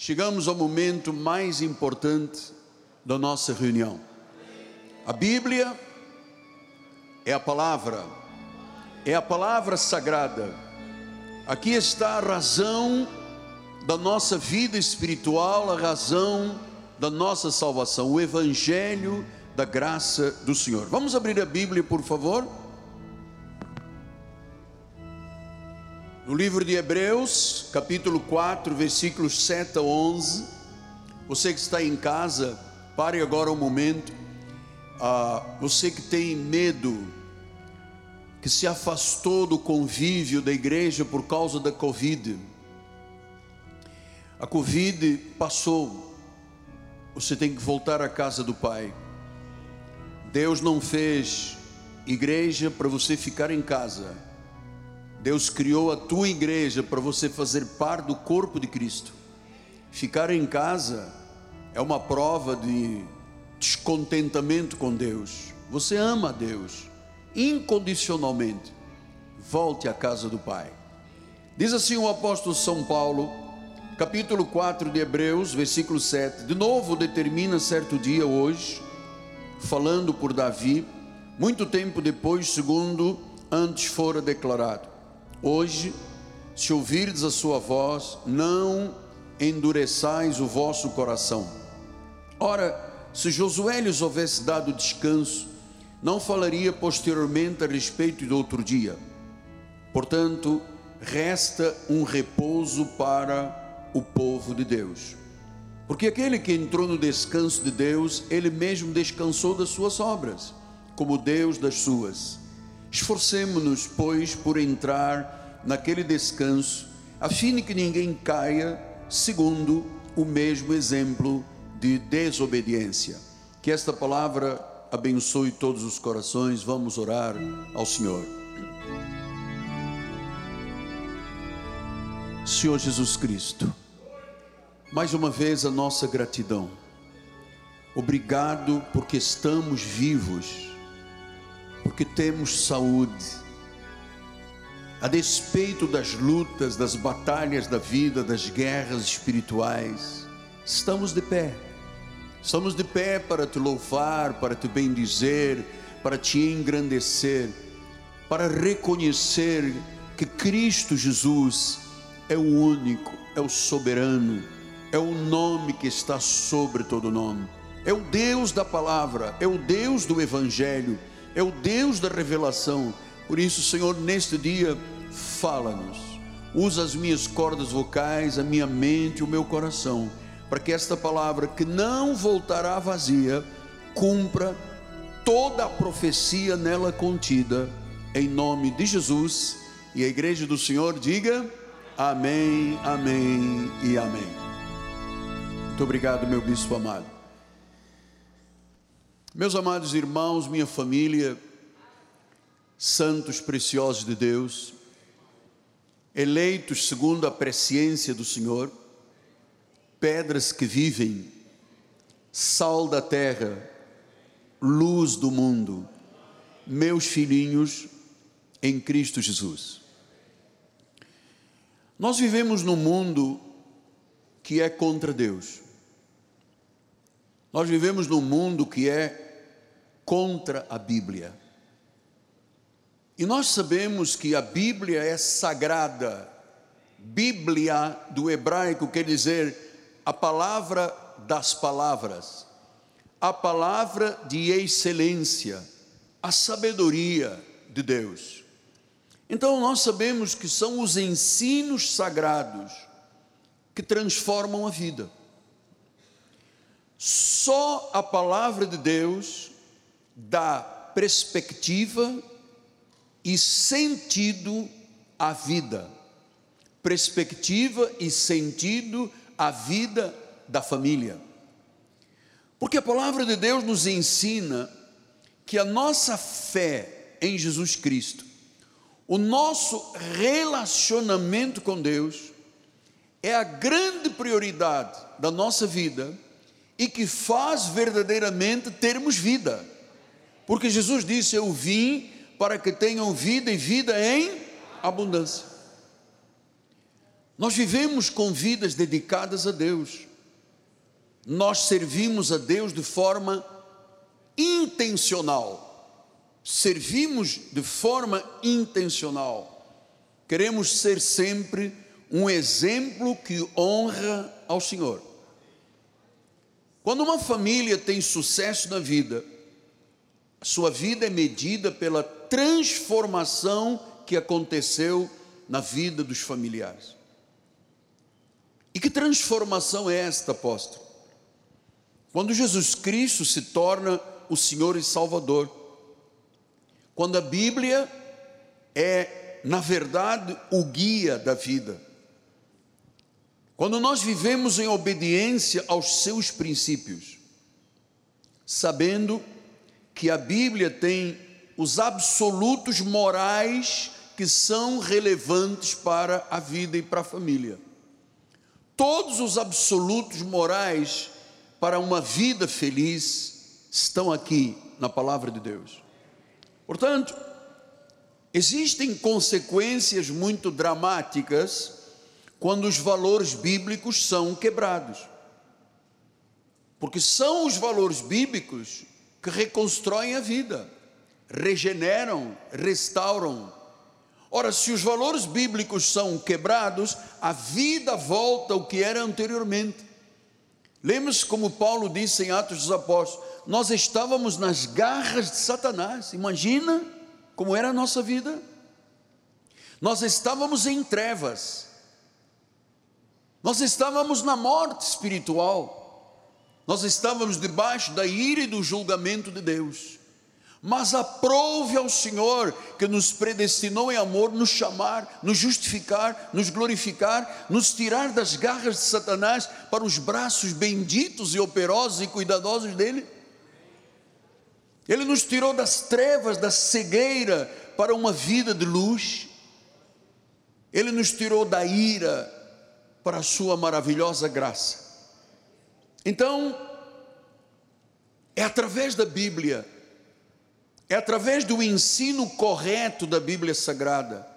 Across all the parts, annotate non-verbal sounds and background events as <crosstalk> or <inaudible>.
chegamos ao momento mais importante da nossa reunião. A Bíblia é a palavra, é a palavra sagrada. Aqui está a razão da nossa vida espiritual, a razão da nossa salvação, o Evangelho da graça do Senhor. Vamos abrir a Bíblia, por favor. No livro de Hebreus, capítulo 4, versículos 7 a 11. Você que está em casa, pare agora um momento. Ah, você que tem medo, que se afastou do convívio da igreja por causa da Covid. A Covid passou, você tem que voltar à casa do Pai. Deus não fez igreja para você ficar em casa. Deus criou a tua igreja para você fazer parte do corpo de Cristo. Ficar em casa é uma prova de descontentamento com Deus. Você ama a Deus incondicionalmente. Volte à casa do Pai. Diz assim o apóstolo São Paulo, capítulo 4 de Hebreus, versículo 7. De novo determina certo dia hoje, falando por Davi, muito tempo depois, segundo antes fora declarado Hoje, se ouvirdes a sua voz, não endureçais o vosso coração. Ora, se Josué lhes houvesse dado descanso, não falaria posteriormente a respeito de outro dia. Portanto, resta um repouso para o povo de Deus. Porque aquele que entrou no descanso de Deus, ele mesmo descansou das suas obras, como Deus das suas. Esforcemos-nos, pois, por entrar naquele descanso, a fim de que ninguém caia segundo o mesmo exemplo de desobediência. Que esta palavra abençoe todos os corações. Vamos orar ao Senhor. Senhor Jesus Cristo, mais uma vez a nossa gratidão. Obrigado porque estamos vivos porque temos saúde. A despeito das lutas, das batalhas da vida, das guerras espirituais, estamos de pé. Estamos de pé para te louvar, para te bendizer, para te engrandecer, para reconhecer que Cristo Jesus é o único, é o soberano, é o nome que está sobre todo nome. É o Deus da palavra, é o Deus do evangelho é o Deus da revelação. Por isso, Senhor, neste dia, fala-nos. Usa as minhas cordas vocais, a minha mente, o meu coração, para que esta palavra, que não voltará vazia, cumpra toda a profecia nela contida, em nome de Jesus. E a igreja do Senhor diga: Amém, Amém e Amém. Muito obrigado, meu bispo amado. Meus amados irmãos, minha família, santos preciosos de Deus, eleitos segundo a presciência do Senhor, pedras que vivem, sal da terra, luz do mundo, meus filhinhos em Cristo Jesus. Nós vivemos num mundo que é contra Deus. Nós vivemos num mundo que é contra a Bíblia. E nós sabemos que a Bíblia é sagrada. Bíblia do hebraico quer dizer a palavra das palavras, a palavra de excelência, a sabedoria de Deus. Então nós sabemos que são os ensinos sagrados que transformam a vida. Só a palavra de Deus dá perspectiva e sentido à vida. Perspectiva e sentido à vida da família. Porque a palavra de Deus nos ensina que a nossa fé em Jesus Cristo, o nosso relacionamento com Deus, é a grande prioridade da nossa vida e que faz verdadeiramente termos vida. Porque Jesus disse: Eu vim para que tenham vida e vida em abundância. Nós vivemos com vidas dedicadas a Deus. Nós servimos a Deus de forma intencional. Servimos de forma intencional. Queremos ser sempre um exemplo que honra ao Senhor. Quando uma família tem sucesso na vida, sua vida é medida pela transformação que aconteceu na vida dos familiares. E que transformação é esta, apóstolo? Quando Jesus Cristo se torna o Senhor e Salvador, quando a Bíblia é, na verdade, o guia da vida, quando nós vivemos em obediência aos seus princípios, sabendo que a Bíblia tem os absolutos morais que são relevantes para a vida e para a família. Todos os absolutos morais para uma vida feliz estão aqui na palavra de Deus. Portanto, existem consequências muito dramáticas quando os valores bíblicos são quebrados. Porque são os valores bíblicos que reconstroem a vida, regeneram, restauram. Ora, se os valores bíblicos são quebrados, a vida volta ao que era anteriormente. Lembre-se como Paulo disse em Atos dos Apóstolos: nós estávamos nas garras de Satanás. Imagina como era a nossa vida. Nós estávamos em trevas nós estávamos na morte espiritual, nós estávamos debaixo da ira e do julgamento de Deus. Mas aprove ao Senhor que nos predestinou em amor nos chamar, nos justificar, nos glorificar, nos tirar das garras de Satanás para os braços benditos e operosos e cuidadosos dele. Ele nos tirou das trevas, da cegueira para uma vida de luz. Ele nos tirou da ira, para a sua maravilhosa graça. Então, é através da Bíblia, é através do ensino correto da Bíblia Sagrada,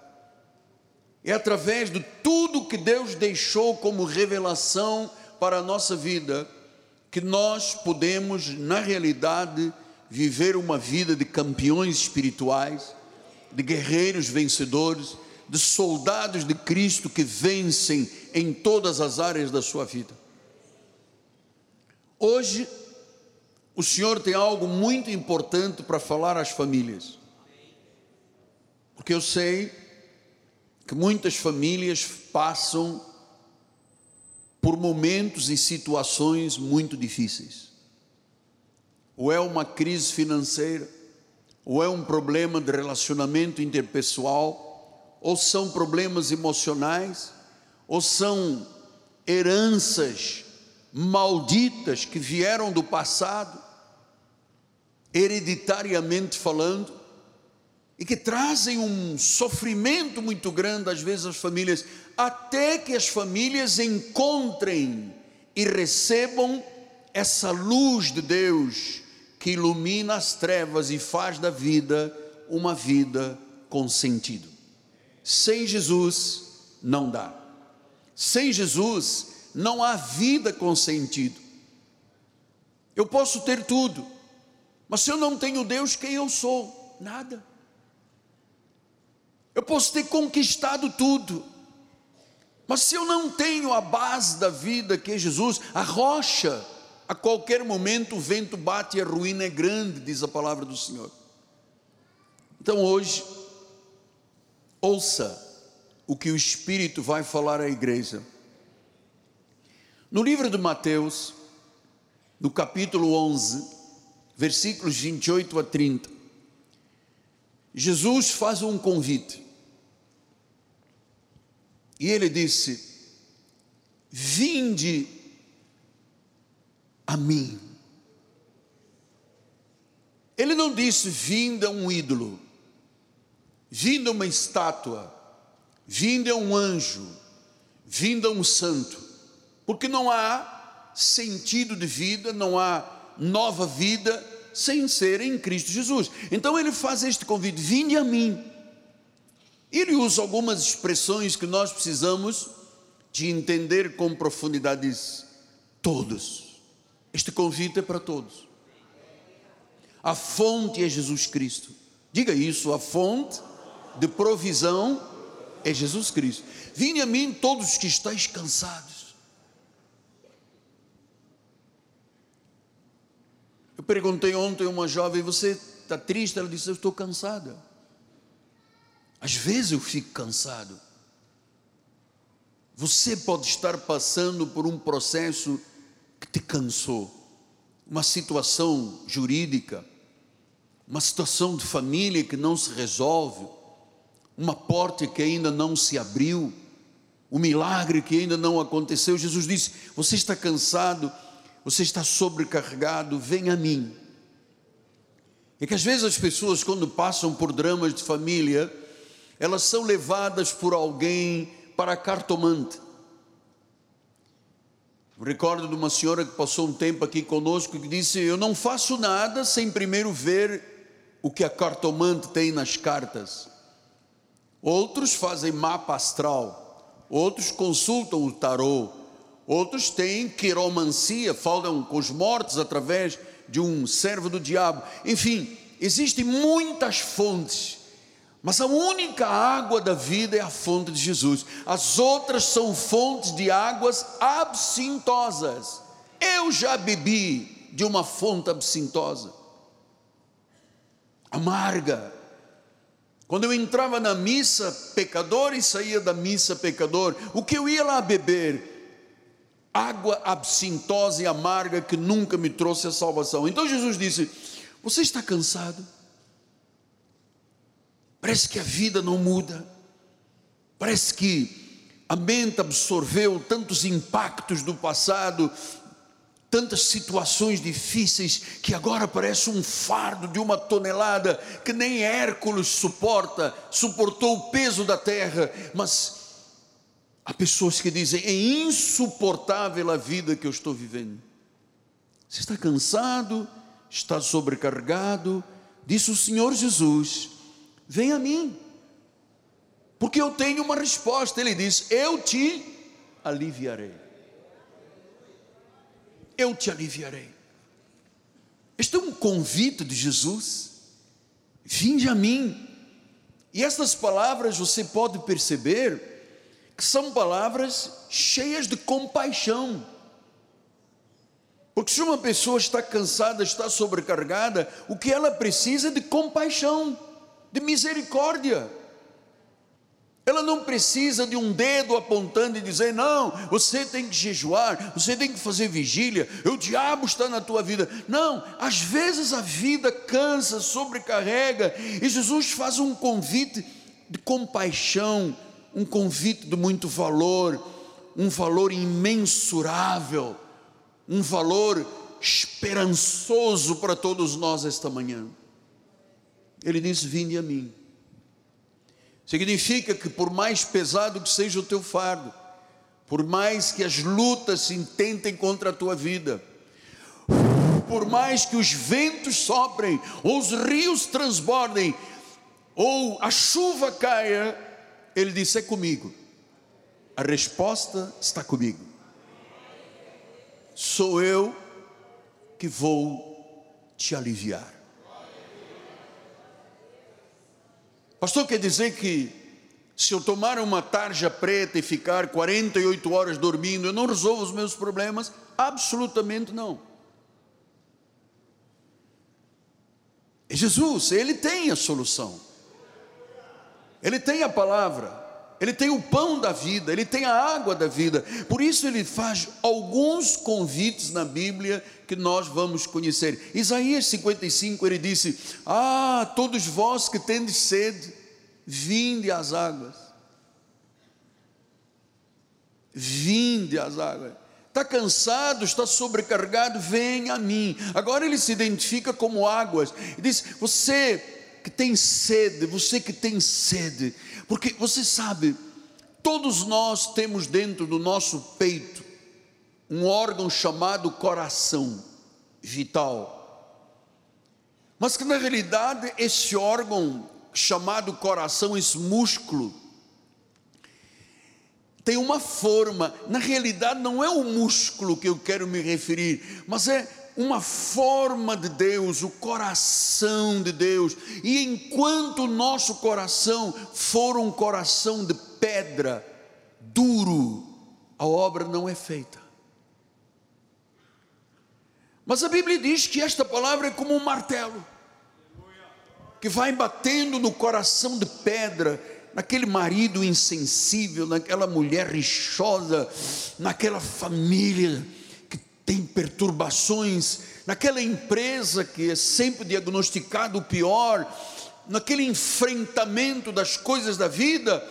é através de tudo que Deus deixou como revelação para a nossa vida, que nós podemos, na realidade, viver uma vida de campeões espirituais, de guerreiros vencedores, de soldados de Cristo que vencem em todas as áreas da sua vida. Hoje, o Senhor tem algo muito importante para falar às famílias, porque eu sei que muitas famílias passam por momentos e situações muito difíceis. Ou é uma crise financeira, ou é um problema de relacionamento interpessoal, ou são problemas emocionais, ou são heranças malditas que vieram do passado, hereditariamente falando, e que trazem um sofrimento muito grande às vezes às famílias, até que as famílias encontrem e recebam essa luz de Deus que ilumina as trevas e faz da vida uma vida com sentido. Sem Jesus não dá. Sem Jesus não há vida com sentido. Eu posso ter tudo, mas se eu não tenho Deus, quem eu sou? Nada. Eu posso ter conquistado tudo, mas se eu não tenho a base da vida que é Jesus, a rocha, a qualquer momento o vento bate e a ruína é grande, diz a palavra do Senhor. Então hoje, ouça o que o Espírito vai falar à igreja. No livro de Mateus, no capítulo 11, versículos 28 a 30, Jesus faz um convite. E ele disse: Vinde a mim. Ele não disse: Vinda um ídolo, vinda uma estátua vinda um anjo, vinda um santo, porque não há sentido de vida, não há nova vida sem ser em Cristo Jesus. Então ele faz este convite: vinde a mim. Ele usa algumas expressões que nós precisamos de entender com profundidade, diz: todos. Este convite é para todos. A fonte é Jesus Cristo. Diga isso, a fonte de provisão é Jesus Cristo. Vinde a mim todos que estáis cansados. Eu perguntei ontem a uma jovem, você está triste? Ela disse, eu estou cansada. Às vezes eu fico cansado. Você pode estar passando por um processo que te cansou, uma situação jurídica, uma situação de família que não se resolve, uma porta que ainda não se abriu, um milagre que ainda não aconteceu. Jesus disse: Você está cansado, você está sobrecarregado, vem a mim. É que às vezes as pessoas, quando passam por dramas de família, elas são levadas por alguém para cartomante. recordo de uma senhora que passou um tempo aqui conosco que disse: Eu não faço nada sem primeiro ver o que a cartomante tem nas cartas. Outros fazem mapa astral, outros consultam o tarô, outros têm quiromancia, falam com os mortos através de um servo do diabo. Enfim, existem muitas fontes, mas a única água da vida é a fonte de Jesus. As outras são fontes de águas absintosas. Eu já bebi de uma fonte absintosa amarga. Quando eu entrava na missa pecador e saía da missa pecador, o que eu ia lá beber? Água absintosa e amarga que nunca me trouxe a salvação. Então Jesus disse: Você está cansado? Parece que a vida não muda. Parece que a mente absorveu tantos impactos do passado, tantas situações difíceis que agora parece um fardo de uma tonelada que nem Hércules suporta, suportou o peso da terra, mas há pessoas que dizem: é insuportável a vida que eu estou vivendo. Você está cansado, está sobrecarregado, disse o Senhor Jesus: vem a mim, porque eu tenho uma resposta. Ele diz: eu te aliviarei eu te aliviarei. Este é um convite de Jesus. Vinde a mim. E essas palavras você pode perceber que são palavras cheias de compaixão. Porque se uma pessoa está cansada, está sobrecarregada, o que ela precisa é de compaixão, de misericórdia. Ela não precisa de um dedo apontando e dizer: não, você tem que jejuar, você tem que fazer vigília, o diabo está na tua vida. Não, às vezes a vida cansa, sobrecarrega, e Jesus faz um convite de compaixão, um convite de muito valor, um valor imensurável, um valor esperançoso para todos nós esta manhã. Ele diz: Vinde a mim Significa que por mais pesado que seja o teu fardo, por mais que as lutas se intentem contra a tua vida, por mais que os ventos soprem, ou os rios transbordem, ou a chuva caia, ele disse: É comigo. A resposta está comigo. Sou eu que vou te aliviar. Pastor, quer dizer que se eu tomar uma tarja preta e ficar 48 horas dormindo, eu não resolvo os meus problemas? Absolutamente não. Jesus, Ele tem a solução, Ele tem a palavra, Ele tem o pão da vida, Ele tem a água da vida. Por isso Ele faz alguns convites na Bíblia que nós vamos conhecer. Isaías 55, ele disse: Ah, todos vós que tendes sede, vinde às águas. Vinde às águas. Está cansado, está sobrecarregado, vem a mim. Agora ele se identifica como águas. Ele diz: Você que tem sede, você que tem sede, porque você sabe, todos nós temos dentro do nosso peito um órgão chamado coração vital. Mas que na realidade esse órgão chamado coração, esse músculo, tem uma forma, na realidade não é o músculo que eu quero me referir, mas é uma forma de Deus, o coração de Deus. E enquanto o nosso coração for um coração de pedra, duro, a obra não é feita. Mas a Bíblia diz que esta palavra é como um martelo, que vai batendo no coração de pedra, naquele marido insensível, naquela mulher rixosa, naquela família tem perturbações, naquela empresa que é sempre diagnosticado o pior, naquele enfrentamento das coisas da vida,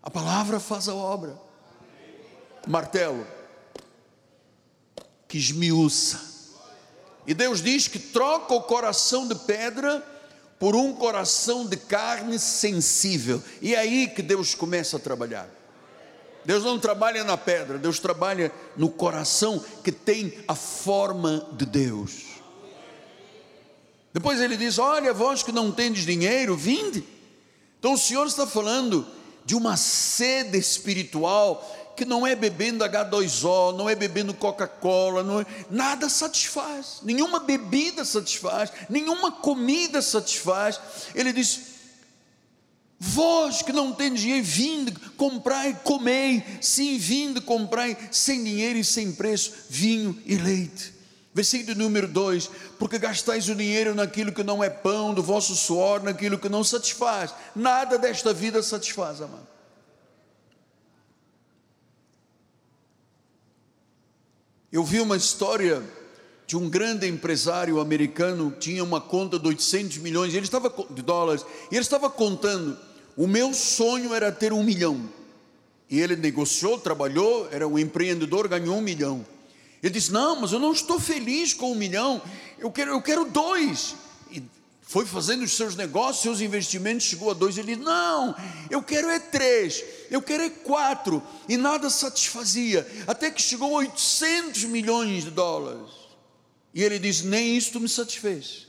a palavra faz a obra. Martelo, que esmiuça. E Deus diz que troca o coração de pedra por um coração de carne sensível. E é aí que Deus começa a trabalhar. Deus não trabalha na pedra, Deus trabalha no coração que tem a forma de Deus. Depois ele diz: Olha, vós que não tendes dinheiro, vinde. Então o Senhor está falando de uma sede espiritual que não é bebendo H2O, não é bebendo Coca-Cola, não é, nada satisfaz, nenhuma bebida satisfaz, nenhuma comida satisfaz. Ele diz: Vós que não tendes dinheiro, vinde, comprai, comei, sim, vinde, comprai, sem dinheiro e sem preço, vinho e leite. Versículo número 2: Porque gastais o dinheiro naquilo que não é pão, do vosso suor, naquilo que não satisfaz, nada desta vida satisfaz, amado. Eu vi uma história de um grande empresário americano tinha uma conta de 800 milhões de dólares e ele estava contando: o meu sonho era ter um milhão. E ele negociou, trabalhou, era um empreendedor, ganhou um milhão. Ele disse: Não, mas eu não estou feliz com um milhão, eu quero, eu quero dois. Foi fazendo os seus negócios, seus investimentos, chegou a dois, ele disse, não, eu quero é três, eu quero é quatro, e nada satisfazia, até que chegou a 800 milhões de dólares, e ele disse, nem isto me satisfez,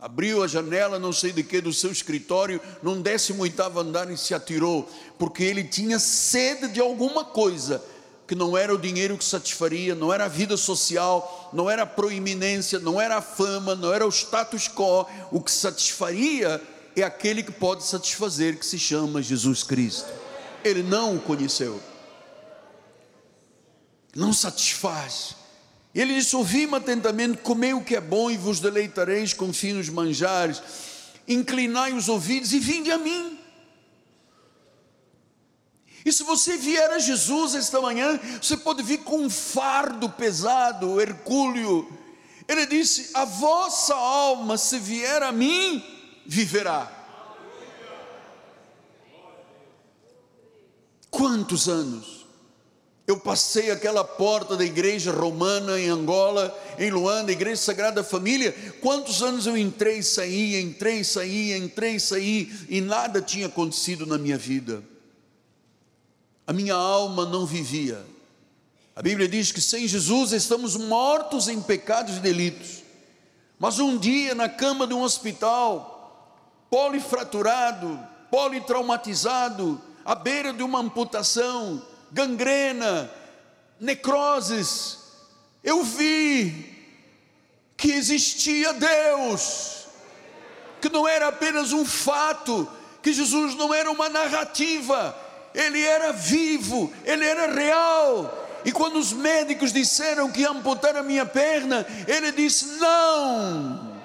abriu a janela, não sei de que, do seu escritório, num 18 andar e se atirou, porque ele tinha sede de alguma coisa, que não era o dinheiro que satisfaria, não era a vida social, não era a proeminência, não era a fama, não era o status quo, o que satisfaria é aquele que pode satisfazer, que se chama Jesus Cristo. Ele não o conheceu, não satisfaz. Ele disse: Ouvi-me atentamente, comei o que é bom e vos deleitareis com finos manjares, inclinai os ouvidos e vinde a mim. E se você vier a Jesus esta manhã, você pode vir com um fardo pesado, hercúleo. Ele disse: A vossa alma, se vier a mim, viverá. Quantos anos eu passei aquela porta da igreja romana em Angola, em Luanda, igreja Sagrada Família. Quantos anos eu entrei e saí, entrei e saí, entrei e saí, e nada tinha acontecido na minha vida a minha alma não vivia. A Bíblia diz que sem Jesus estamos mortos em pecados e delitos. Mas um dia, na cama de um hospital, polifraturado, politraumatizado, à beira de uma amputação, gangrena, necroses, eu vi que existia Deus, que não era apenas um fato, que Jesus não era uma narrativa, ele era vivo, ele era real. E quando os médicos disseram que ia amputar a minha perna, ele disse: não.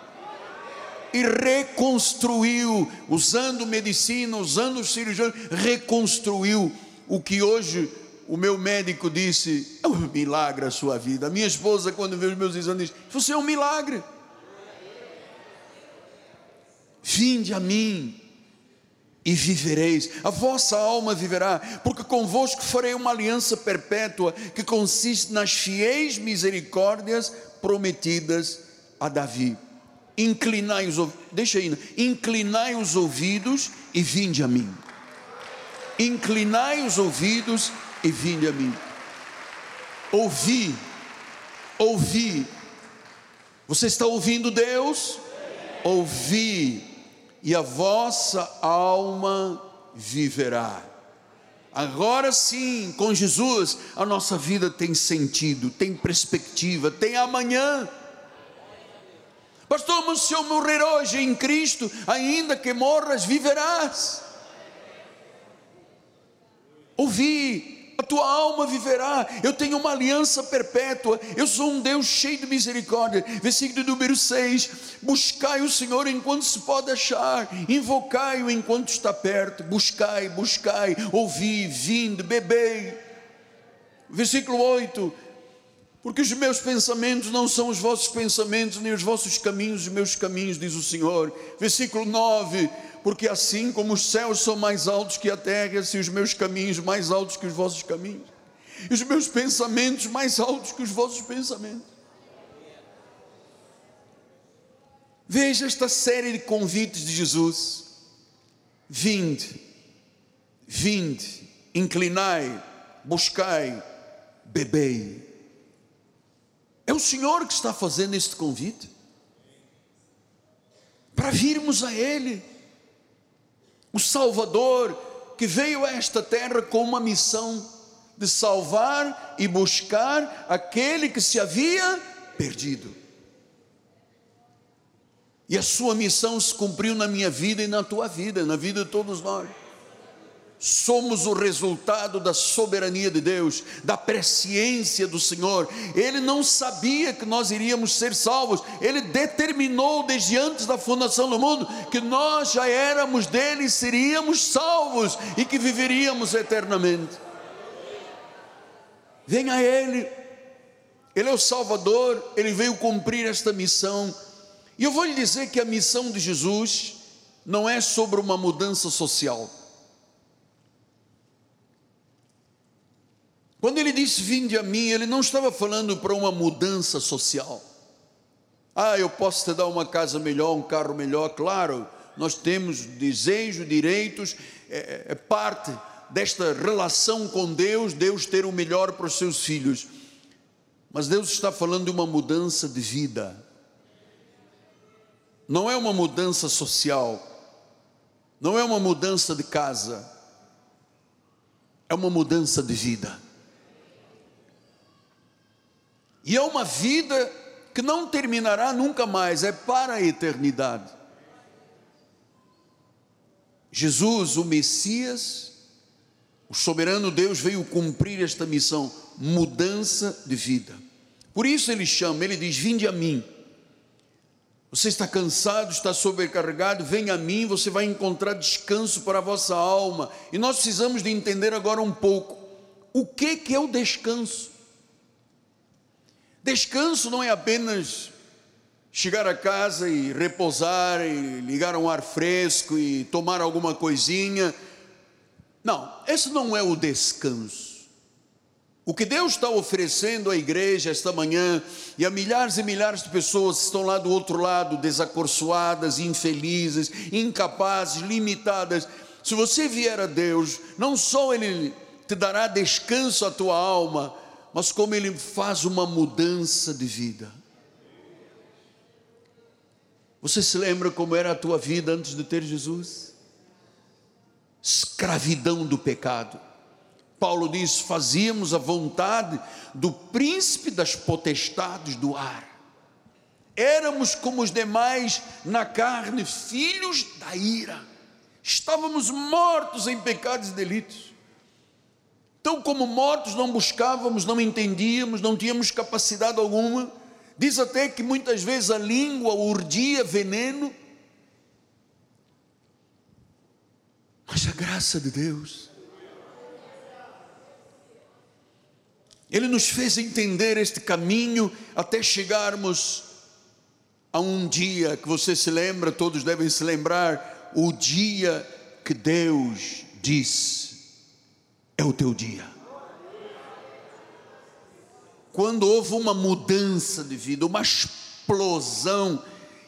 E reconstruiu, usando medicina, usando os cirurgiões, reconstruiu o que hoje o meu médico disse: é um milagre a sua vida. A minha esposa, quando vê os meus exames, diz: Você é um milagre. Vinde a mim, e vivereis, a vossa alma viverá, porque convosco farei uma aliança perpétua que consiste nas fiéis misericórdias prometidas a Davi. Inclinai os deixa aí, inclinai os ouvidos e vinde a mim. Inclinai os ouvidos e vinde a mim. Ouvi, ouvi. Você está ouvindo Deus? Ouvi e a vossa alma viverá. Agora sim, com Jesus, a nossa vida tem sentido, tem perspectiva, tem amanhã. Pastor, mas se eu morrer hoje em Cristo, ainda que morras, viverás. Ouvi, a tua alma viverá. Eu tenho uma aliança perpétua. Eu sou um Deus cheio de misericórdia. Versículo número 6: Buscai o Senhor enquanto se pode achar, invocai-o enquanto está perto. Buscai, buscai, ouvi, vinde, bebei. Versículo 8: porque os meus pensamentos não são os vossos pensamentos, nem os vossos caminhos os meus caminhos, diz o Senhor. Versículo 9: Porque assim como os céus são mais altos que a terra, assim os meus caminhos mais altos que os vossos caminhos, e os meus pensamentos mais altos que os vossos pensamentos. Veja esta série de convites de Jesus: vinde, vinde, inclinai, buscai, bebei. É o Senhor que está fazendo este convite para virmos a Ele, o Salvador que veio a esta terra com uma missão de salvar e buscar aquele que se havia perdido. E a sua missão se cumpriu na minha vida e na tua vida, na vida de todos nós somos o resultado da soberania de Deus, da presciência do Senhor. Ele não sabia que nós iríamos ser salvos, ele determinou desde antes da fundação do mundo que nós já éramos dele, seríamos salvos e que viveríamos eternamente. Venha a Ele, Ele é o Salvador, Ele veio cumprir esta missão. E eu vou lhe dizer que a missão de Jesus não é sobre uma mudança social. Quando ele disse vinde a mim, ele não estava falando para uma mudança social. Ah, eu posso te dar uma casa melhor, um carro melhor, claro, nós temos desejo, direitos, é, é parte desta relação com Deus, Deus ter o melhor para os seus filhos. Mas Deus está falando de uma mudança de vida. Não é uma mudança social, não é uma mudança de casa, é uma mudança de vida. E é uma vida que não terminará nunca mais, é para a eternidade. Jesus, o Messias, o soberano Deus veio cumprir esta missão, mudança de vida. Por isso ele chama, ele diz: Vinde a mim. Você está cansado, está sobrecarregado, venha a mim, você vai encontrar descanso para a vossa alma. E nós precisamos de entender agora um pouco o que que é o descanso. Descanso não é apenas chegar a casa e repousar e ligar um ar fresco e tomar alguma coisinha. Não, esse não é o descanso. O que Deus está oferecendo à igreja esta manhã e a milhares e milhares de pessoas que estão lá do outro lado, desacorçoadas, infelizes, incapazes, limitadas. Se você vier a Deus, não só Ele te dará descanso à tua alma, mas como ele faz uma mudança de vida. Você se lembra como era a tua vida antes de ter Jesus? Escravidão do pecado. Paulo diz: fazíamos a vontade do príncipe das potestades do ar. Éramos como os demais na carne, filhos da ira. Estávamos mortos em pecados e delitos. Então, como mortos, não buscávamos, não entendíamos, não tínhamos capacidade alguma. Diz até que muitas vezes a língua urdia veneno. Mas a graça de Deus, Ele nos fez entender este caminho até chegarmos a um dia que você se lembra, todos devem se lembrar, o dia que Deus disse é o teu dia. Quando houve uma mudança de vida, uma explosão,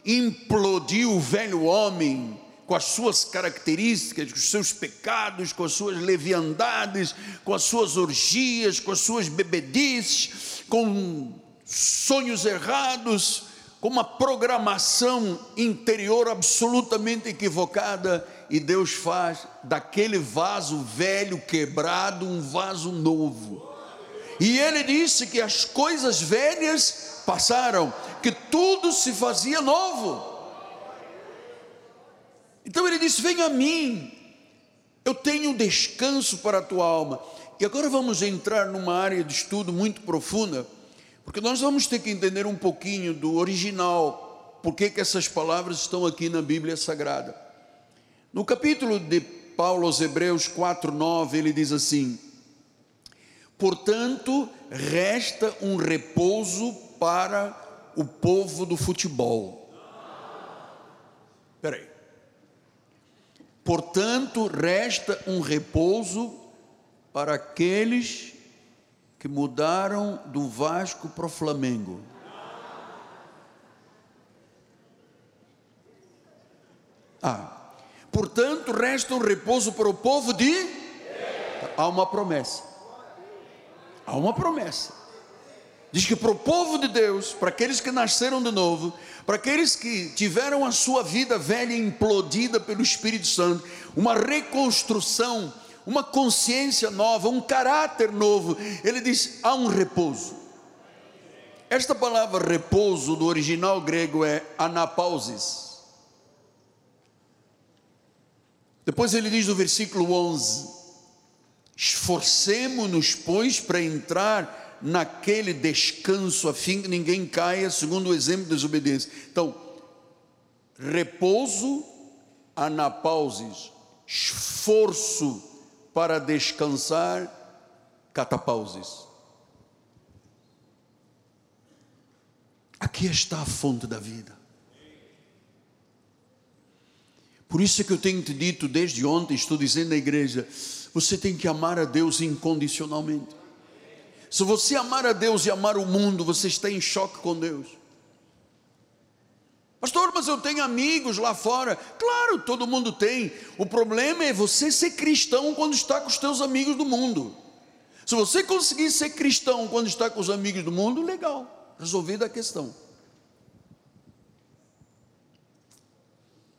implodiu o velho homem com as suas características, com os seus pecados, com as suas leviandades, com as suas orgias, com as suas bebedices, com sonhos errados, com uma programação interior absolutamente equivocada, e Deus faz daquele vaso velho quebrado um vaso novo. E ele disse que as coisas velhas passaram, que tudo se fazia novo. Então ele disse: Venha a mim, eu tenho descanso para a tua alma. E agora vamos entrar numa área de estudo muito profunda, porque nós vamos ter que entender um pouquinho do original, por que essas palavras estão aqui na Bíblia Sagrada. No capítulo de Paulo aos Hebreus 4:9, ele diz assim: Portanto, resta um repouso para o povo do futebol. Espera aí. Portanto, resta um repouso para aqueles que mudaram do Vasco para o Flamengo. Ah, portanto, resta um repouso para o povo de. Há uma promessa. Há uma promessa. Diz que para o povo de Deus, para aqueles que nasceram de novo, para aqueles que tiveram a sua vida velha implodida pelo Espírito Santo, uma reconstrução, uma consciência nova, um caráter novo, ele diz: há um repouso. Esta palavra repouso do original grego é anapausis. Depois ele diz no versículo 11: Esforcemo-nos, pois, para entrar naquele descanso, a fim que ninguém caia, segundo o exemplo de desobediência. Então, repouso, anapausis, esforço para descansar, catapausis. Aqui está a fonte da vida. Por isso é que eu tenho te dito desde ontem, estou dizendo na igreja, você tem que amar a Deus incondicionalmente. Se você amar a Deus e amar o mundo, você está em choque com Deus. Pastor, mas eu tenho amigos lá fora. Claro, todo mundo tem. O problema é você ser cristão quando está com os teus amigos do mundo. Se você conseguir ser cristão quando está com os amigos do mundo, legal, resolvida a questão.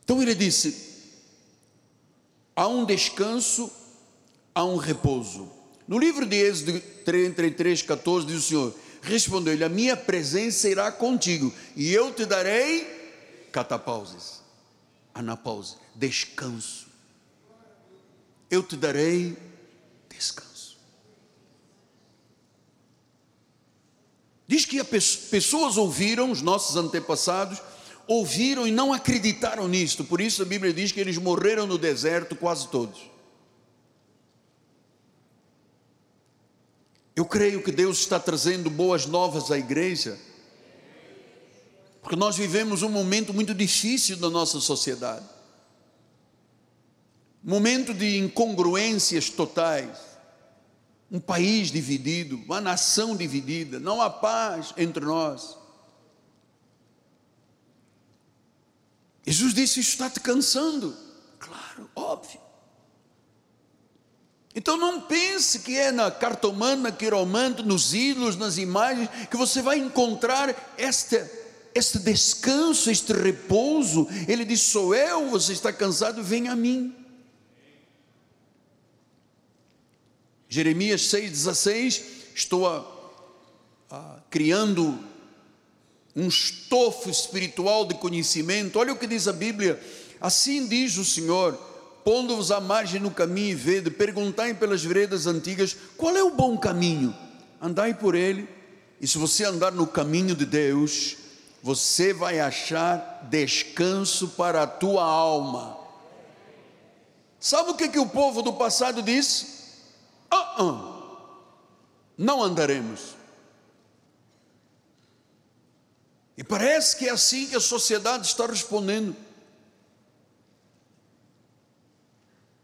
Então ele disse: há um descanso há um repouso. No livro de Êxodo 33, 14, diz o Senhor: Respondeu-lhe: A minha presença irá contigo, e eu te darei catapauses, anapause, descanso. Eu te darei descanso. Diz que as pessoas ouviram, os nossos antepassados, ouviram e não acreditaram nisto, por isso a Bíblia diz que eles morreram no deserto, quase todos. Eu creio que Deus está trazendo boas novas à igreja, porque nós vivemos um momento muito difícil da nossa sociedade momento de incongruências totais, um país dividido, uma nação dividida, não há paz entre nós. Jesus disse: Isso está te cansando. Claro, óbvio. Então não pense que é na cartomante, na quiromante, nos ídolos, nas imagens, que você vai encontrar este, este descanso, este repouso. Ele diz: Sou eu, você está cansado, vem a mim. Jeremias 6,16, estou a, a, criando um estofo espiritual de conhecimento. Olha o que diz a Bíblia. Assim diz o Senhor pondo-vos à margem no caminho e vede, perguntai pelas veredas antigas, qual é o bom caminho? Andai por ele, e se você andar no caminho de Deus, você vai achar descanso para a tua alma. Sabe o que, que o povo do passado disse? Uh -uh, não andaremos. E parece que é assim que a sociedade está respondendo.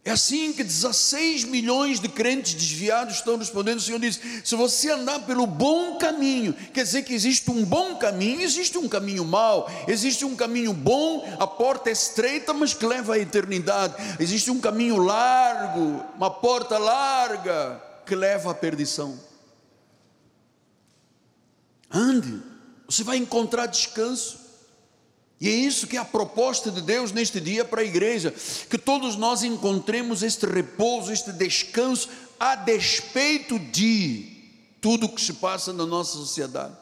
É assim que 16 milhões de crentes desviados estão respondendo. O Senhor diz: se você andar pelo bom caminho, quer dizer que existe um bom caminho, existe um caminho mau, existe um caminho bom, a porta é estreita, mas que leva à eternidade. Existe um caminho largo, uma porta larga, que leva à perdição. Ande, você vai encontrar descanso. E é isso que é a proposta de Deus neste dia para a igreja, que todos nós encontremos este repouso, este descanso, a despeito de tudo o que se passa na nossa sociedade.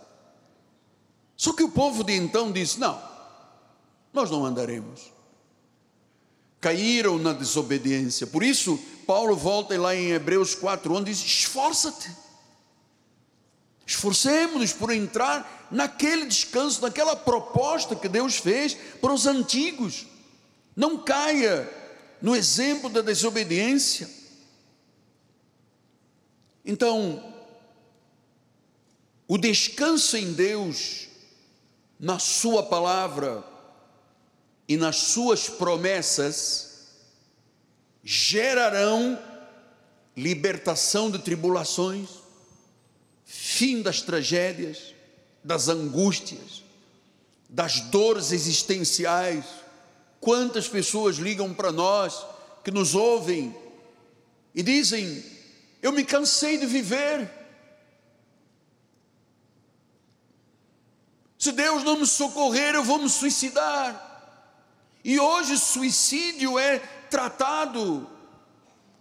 Só que o povo de então disse: não, nós não andaremos. Caíram na desobediência. Por isso, Paulo volta lá em Hebreus 4, onde diz: esforça-te. Esforcemos-nos por entrar naquele descanso, naquela proposta que Deus fez para os antigos. Não caia no exemplo da desobediência. Então, o descanso em Deus, na Sua palavra e nas Suas promessas, gerarão libertação de tribulações, fim das tragédias, das angústias, das dores existenciais. Quantas pessoas ligam para nós, que nos ouvem e dizem: Eu me cansei de viver. Se Deus não me socorrer, eu vou me suicidar. E hoje suicídio é tratado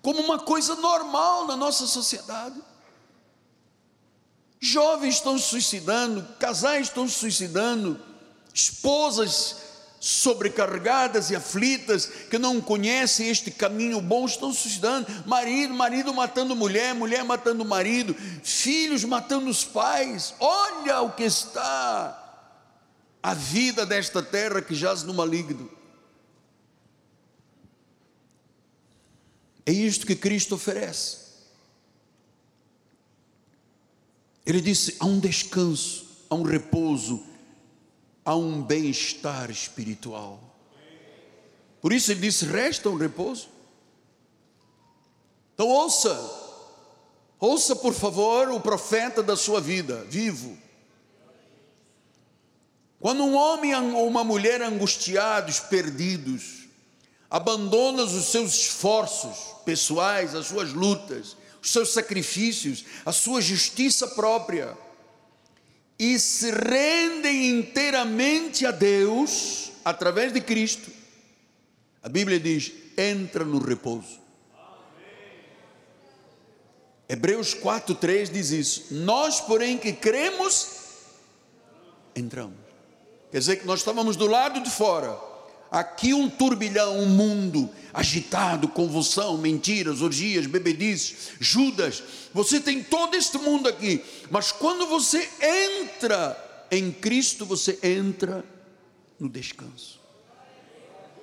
como uma coisa normal na nossa sociedade. Jovens estão se suicidando, casais estão se suicidando, esposas sobrecarregadas e aflitas, que não conhecem este caminho bom, estão suicidando, marido, marido matando mulher, mulher matando marido, filhos matando os pais. Olha o que está a vida desta terra que jaz no maligno. É isto que Cristo oferece. Ele disse: há um descanso, há um repouso, há um bem-estar espiritual. Por isso ele disse: resta um repouso. Então ouça, ouça por favor o profeta da sua vida, vivo. Quando um homem ou uma mulher angustiados, perdidos, abandonam os seus esforços pessoais, as suas lutas, os seus sacrifícios, a sua justiça própria, e se rendem inteiramente a Deus, através de Cristo, a Bíblia diz: entra no repouso. Hebreus 4,3 diz isso. Nós, porém, que cremos, entramos. Quer dizer que nós estávamos do lado de fora aqui um turbilhão, um mundo agitado, convulsão, mentiras, orgias, bebedices, Judas. Você tem todo este mundo aqui, mas quando você entra em Cristo, você entra no descanso.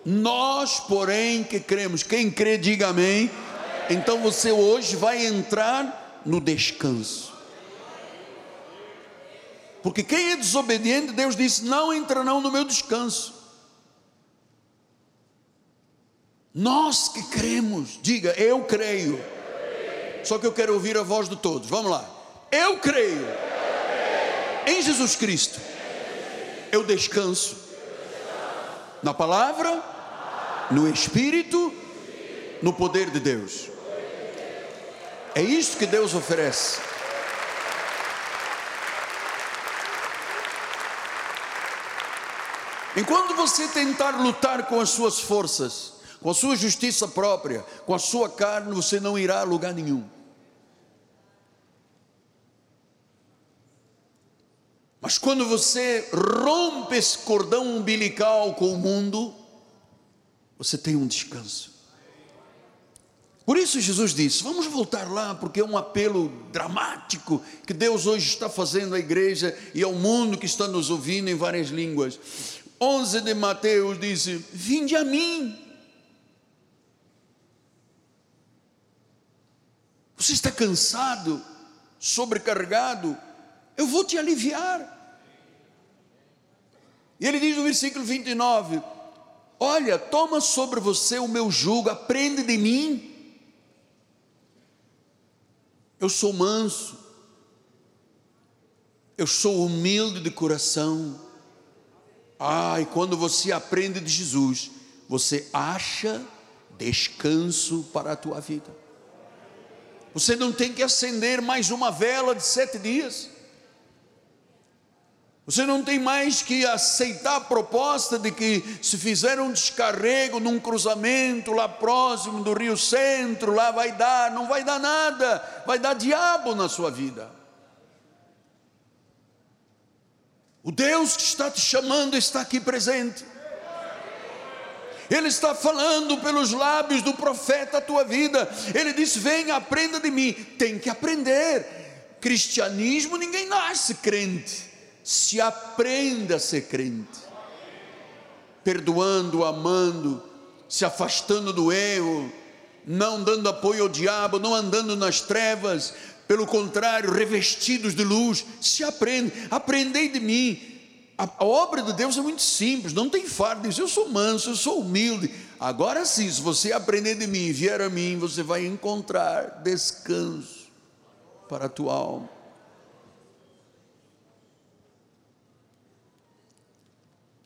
Nós, porém, que cremos, quem crê, diga amém. Então você hoje vai entrar no descanso. Porque quem é desobediente, Deus disse: não entrarão no meu descanso. Nós que cremos, diga, eu creio. Só que eu quero ouvir a voz de todos. Vamos lá. Eu creio em Jesus Cristo. Eu descanso na palavra, no Espírito, no poder de Deus. É isso que Deus oferece. Enquanto você tentar lutar com as suas forças, com a sua justiça própria, com a sua carne, você não irá a lugar nenhum. Mas quando você rompe esse cordão umbilical com o mundo, você tem um descanso. Por isso Jesus disse: vamos voltar lá, porque é um apelo dramático que Deus hoje está fazendo à igreja e ao mundo que está nos ouvindo em várias línguas. 11 de Mateus diz: Vinde a mim, Você está cansado, sobrecarregado? Eu vou te aliviar. E ele diz no versículo 29: Olha, toma sobre você o meu jugo, aprende de mim. Eu sou manso, eu sou humilde de coração. Ah, e quando você aprende de Jesus, você acha descanso para a tua vida. Você não tem que acender mais uma vela de sete dias. Você não tem mais que aceitar a proposta de que se fizer um descarrego num cruzamento lá próximo do Rio Centro, lá vai dar, não vai dar nada, vai dar diabo na sua vida. O Deus que está te chamando está aqui presente. Ele está falando pelos lábios do profeta a tua vida. Ele disse: Venha, aprenda de mim. Tem que aprender. Cristianismo, ninguém nasce crente. Se aprenda a ser crente. Perdoando, amando, se afastando do erro, não dando apoio ao diabo, não andando nas trevas, pelo contrário, revestidos de luz. Se aprende, aprendei de mim. A, obra de Deus é muito simples, não tem fardo. Diz, eu sou manso, eu sou humilde. Agora sim, se você aprender de mim e vier a mim, você vai encontrar descanso para a tua alma.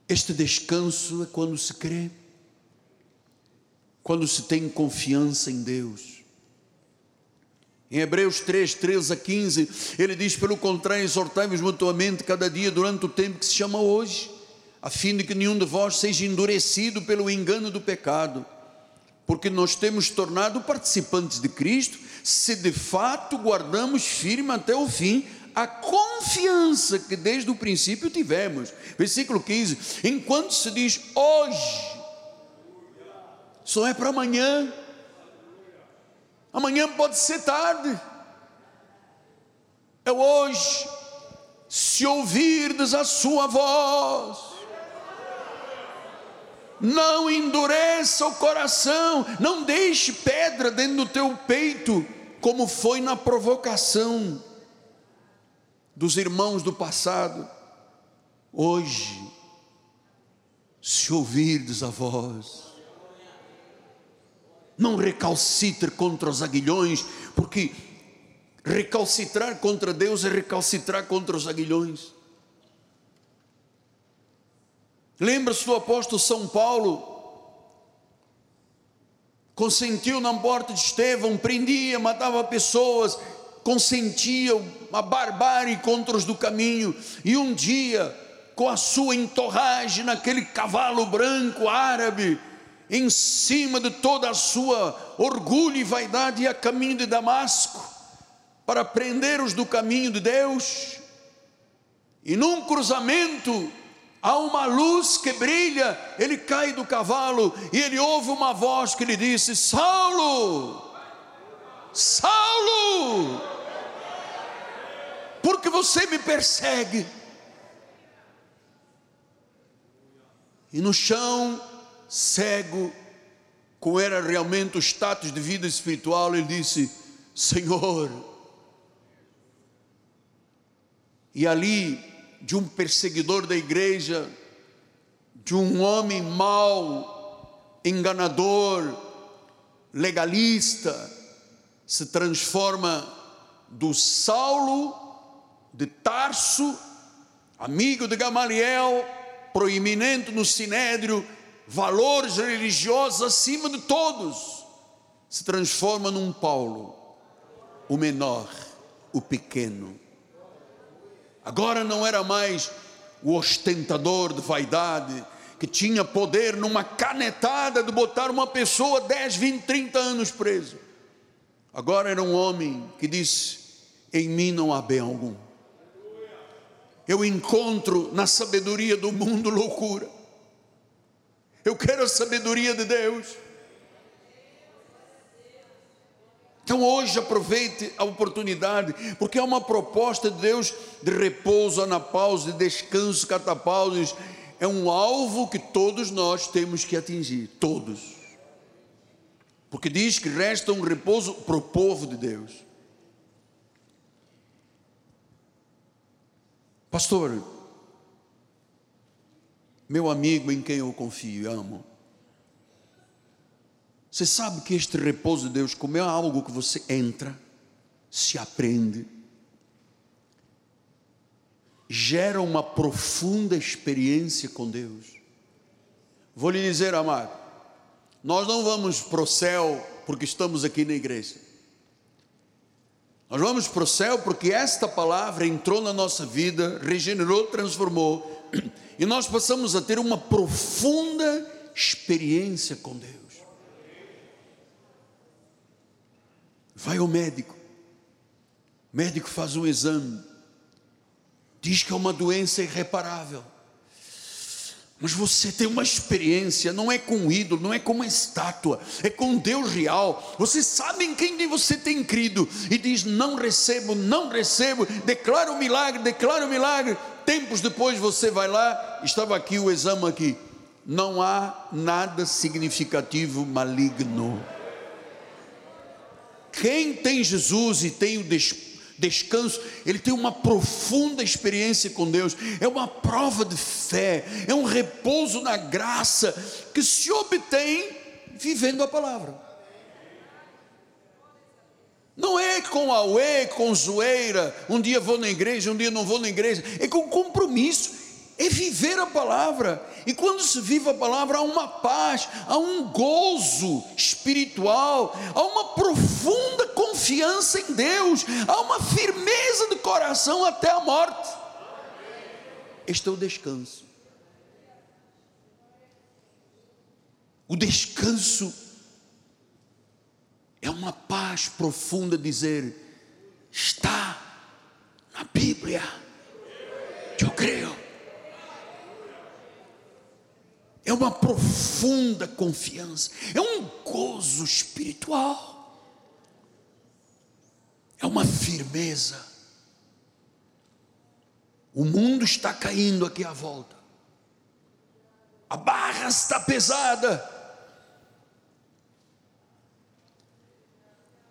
Este descanso é quando se crê, quando se tem confiança em Deus. Em Hebreus 3, 13 a 15, ele diz: pelo contrário, exortai-vos mutuamente cada dia durante o tempo que se chama hoje, a fim de que nenhum de vós seja endurecido pelo engano do pecado, porque nós temos tornado participantes de Cristo, se de fato guardamos firme até o fim a confiança que desde o princípio tivemos. Versículo 15: enquanto se diz hoje, só é para amanhã, amanhã pode ser tarde, é hoje, se ouvirdes a sua voz, não endureça o coração, não deixe pedra dentro do teu peito, como foi na provocação dos irmãos do passado, hoje, se ouvirdes a voz, não recalcitre contra os aguilhões, porque recalcitrar contra Deus é recalcitrar contra os aguilhões. Lembra-se do apóstolo São Paulo, consentiu na morte de Estevão, prendia, matava pessoas, consentia uma barbárie contra os do caminho, e um dia, com a sua entorragem naquele cavalo branco árabe, em cima de toda a sua orgulho e vaidade, a caminho de Damasco, para prender os do caminho de Deus, e num cruzamento, há uma luz que brilha, ele cai do cavalo e ele ouve uma voz que lhe disse: Saulo, Saulo, porque você me persegue. E no chão, cego, como era realmente o status de vida espiritual, ele disse: Senhor. E ali, de um perseguidor da igreja, de um homem mau, enganador, legalista, se transforma do Saulo de Tarso, amigo de Gamaliel, proeminente no sinédrio, valores religiosos acima de todos, se transforma num Paulo, o menor, o pequeno. Agora não era mais o ostentador de vaidade, que tinha poder numa canetada de botar uma pessoa 10, 20, 30 anos preso. Agora era um homem que disse: Em mim não há bem algum. Eu encontro na sabedoria do mundo loucura. Eu quero a sabedoria de Deus. Então hoje aproveite a oportunidade, porque é uma proposta de Deus de repouso, anapausa, de descanso, catapausa. É um alvo que todos nós temos que atingir, todos porque diz que resta um repouso para o povo de Deus. Pastor, meu amigo em quem eu confio e amo, você sabe que este repouso de Deus, como é algo que você entra, se aprende, gera uma profunda experiência com Deus. Vou lhe dizer, amado, nós não vamos para o céu porque estamos aqui na igreja. Nós vamos para o céu porque esta palavra entrou na nossa vida, regenerou, transformou, e nós passamos a ter uma profunda experiência com Deus. Vai ao médico, o médico faz um exame, diz que é uma doença irreparável. Mas você tem uma experiência, não é com um ídolo, não é com uma estátua, é com Deus real. Você sabe em quem você tem crido e diz: Não recebo, não recebo, declara o milagre, declara o milagre. Tempos depois você vai lá, estava aqui o exame aqui. Não há nada significativo maligno. Quem tem Jesus e tem o descanso, ele tem uma profunda experiência com Deus, é uma prova de fé, é um repouso na graça que se obtém vivendo a palavra. Não é com auê, com zoeira, um dia vou na igreja, um dia não vou na igreja, é com compromisso, é viver a palavra. E quando se vive a palavra, há uma paz, há um gozo espiritual, há uma profunda confiança em Deus, há uma firmeza de coração até a morte. Este é o descanso. O descanso é uma paz profunda dizer: está na Bíblia. Eu creio. é uma profunda confiança, é um gozo espiritual, é uma firmeza. O mundo está caindo aqui à volta, a barra está pesada,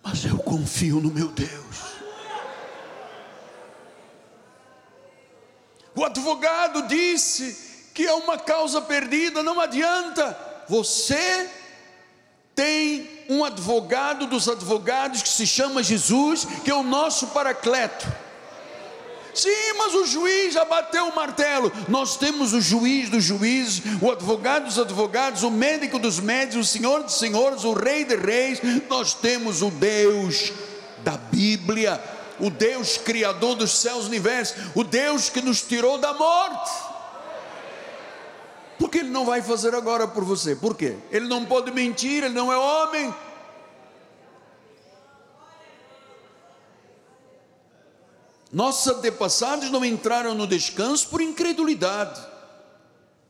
mas eu confio no meu Deus. O advogado disse: que é uma causa perdida, não adianta. Você tem um advogado dos advogados que se chama Jesus, que é o nosso paracleto. Sim, mas o juiz já bateu o martelo. Nós temos o juiz dos juízes, o advogado dos advogados, o médico dos médicos, o senhor dos senhores, o rei de reis. Nós temos o Deus da Bíblia, o Deus criador dos céus e universos, o Deus que nos tirou da morte. Por que ele não vai fazer agora por você? Por quê? Ele não pode mentir, ele não é homem. Nossos antepassados não entraram no descanso por incredulidade.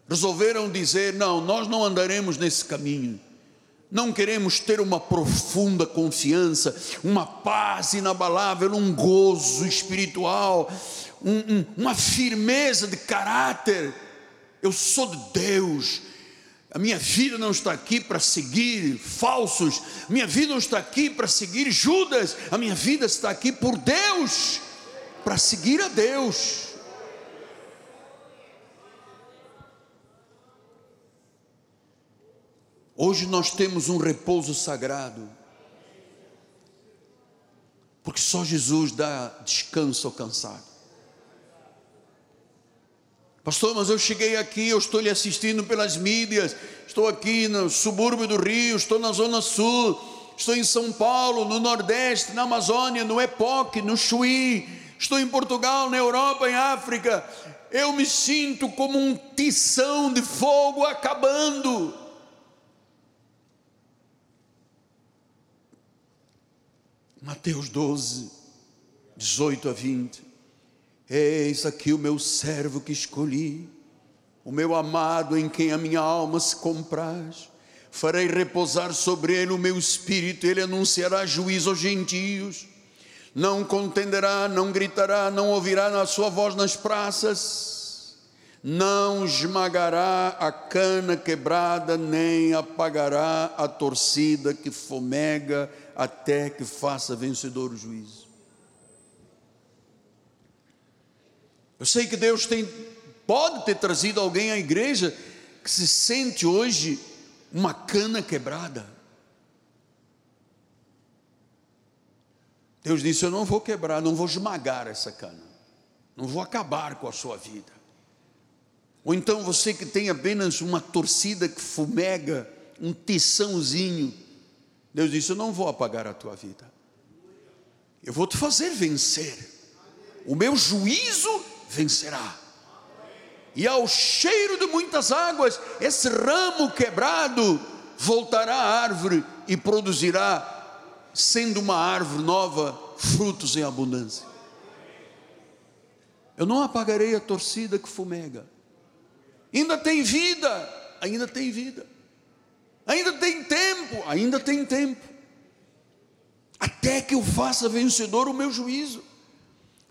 Resolveram dizer: não, nós não andaremos nesse caminho. Não queremos ter uma profunda confiança, uma paz inabalável, um gozo espiritual, um, um, uma firmeza de caráter eu sou de Deus. A minha vida não está aqui para seguir falsos, minha vida não está aqui para seguir Judas, a minha vida está aqui por Deus, para seguir a Deus. Hoje nós temos um repouso sagrado, porque só Jesus dá descanso ao cansado. Pastor, mas eu cheguei aqui, eu estou lhe assistindo pelas mídias, estou aqui no subúrbio do Rio, estou na Zona Sul, estou em São Paulo, no Nordeste, na Amazônia, no Epoque, no Chuí, estou em Portugal, na Europa, em África. Eu me sinto como um tição de fogo acabando. Mateus 12, 18 a 20. Eis aqui o meu servo que escolhi, o meu amado em quem a minha alma se compraz. Farei repousar sobre ele o meu espírito, ele anunciará juízo aos gentios. Não contenderá, não gritará, não ouvirá a sua voz nas praças. Não esmagará a cana quebrada, nem apagará a torcida que fomega, até que faça vencedor o juízo. Eu sei que Deus tem, pode ter trazido alguém à igreja que se sente hoje uma cana quebrada. Deus disse: Eu não vou quebrar, não vou esmagar essa cana, não vou acabar com a sua vida. Ou então você que tem apenas uma torcida que fumega, um tiçãozinho, Deus disse: Eu não vou apagar a tua vida, Eu vou te fazer vencer. O meu juízo vencerá. E ao cheiro de muitas águas, esse ramo quebrado voltará à árvore e produzirá, sendo uma árvore nova, frutos em abundância. Eu não apagarei a torcida que fumega. Ainda tem vida, ainda tem vida. Ainda tem tempo, ainda tem tempo. Até que eu faça vencedor o meu juízo.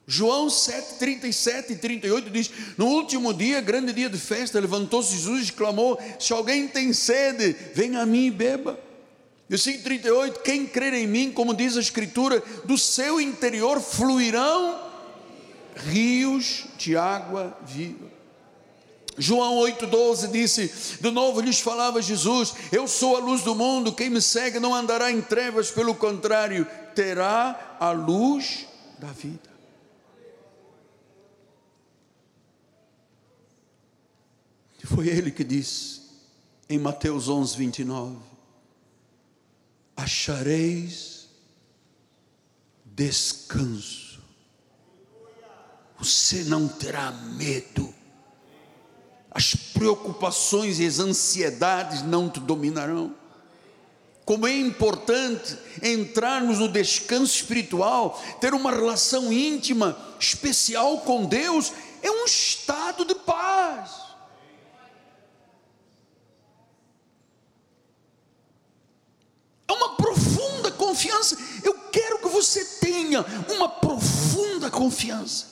João 7, 37 e 38 diz: No último dia, grande dia de festa, levantou-se Jesus e clamou: Se alguém tem sede, venha a mim e beba. Versículo 38: Quem crer em mim, como diz a Escritura, do seu interior fluirão rios de água viva. João 8,12 disse: De novo lhes falava Jesus: Eu sou a luz do mundo, quem me segue não andará em trevas, pelo contrário, terá a luz da vida. Foi ele que disse em Mateus 11, 29: Achareis descanso, você não terá medo as preocupações e as ansiedades não te dominarão. Como é importante entrarmos no descanso espiritual, ter uma relação íntima, especial com Deus, é um estado de paz. É uma profunda confiança. Eu quero que você tenha uma profunda confiança.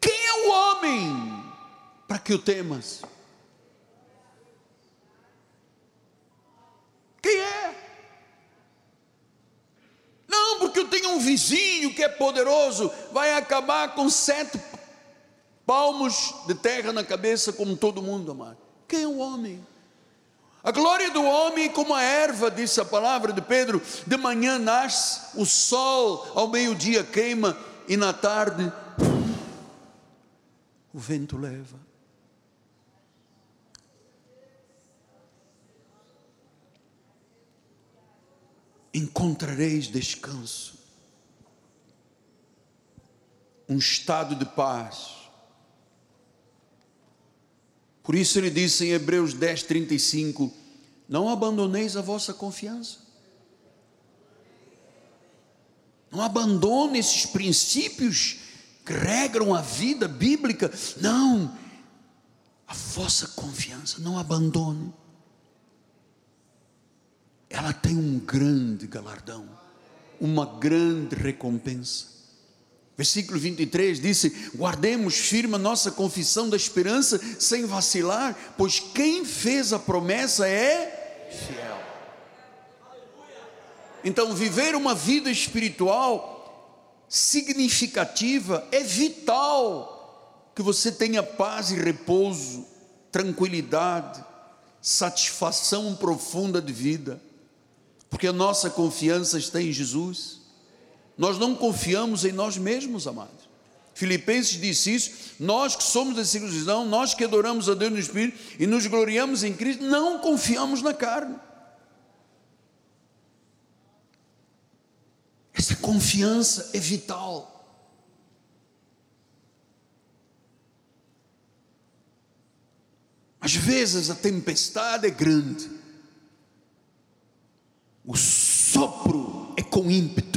Quem é o homem? para que o temas. Quem é? Não, porque eu tenho um vizinho que é poderoso, vai acabar com sete palmos de terra na cabeça, como todo mundo, amado. Quem é o homem? A glória do homem, como a erva, disse a palavra de Pedro, de manhã nasce, o sol ao meio-dia queima, e na tarde o vento leva. encontrareis descanso, um estado de paz. Por isso ele disse em Hebreus 10, 35: Não abandoneis a vossa confiança. Não abandone esses princípios que regram a vida bíblica. Não, a vossa confiança, não abandone ela tem um grande galardão, uma grande recompensa. Versículo 23 disse: Guardemos firme a nossa confissão da esperança sem vacilar, pois quem fez a promessa é fiel. Então, viver uma vida espiritual significativa é vital que você tenha paz e repouso, tranquilidade, satisfação profunda de vida porque a nossa confiança está em Jesus. Nós não confiamos em nós mesmos, amados. Filipenses disse isso, nós que somos da circuncisão, nós que adoramos a Deus no Espírito e nos gloriamos em Cristo, não confiamos na carne. Essa confiança é vital. Às vezes a tempestade é grande, o sopro é com ímpeto.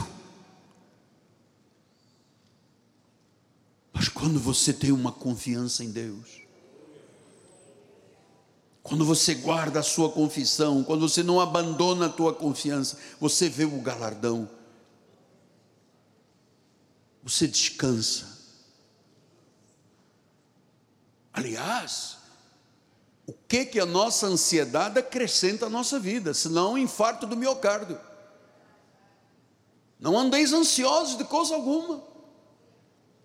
Mas quando você tem uma confiança em Deus, quando você guarda a sua confissão, quando você não abandona a tua confiança, você vê o galardão. Você descansa. Aliás, o que que a nossa ansiedade acrescenta à nossa vida, senão um infarto do miocárdio. Não andeis ansiosos de coisa alguma.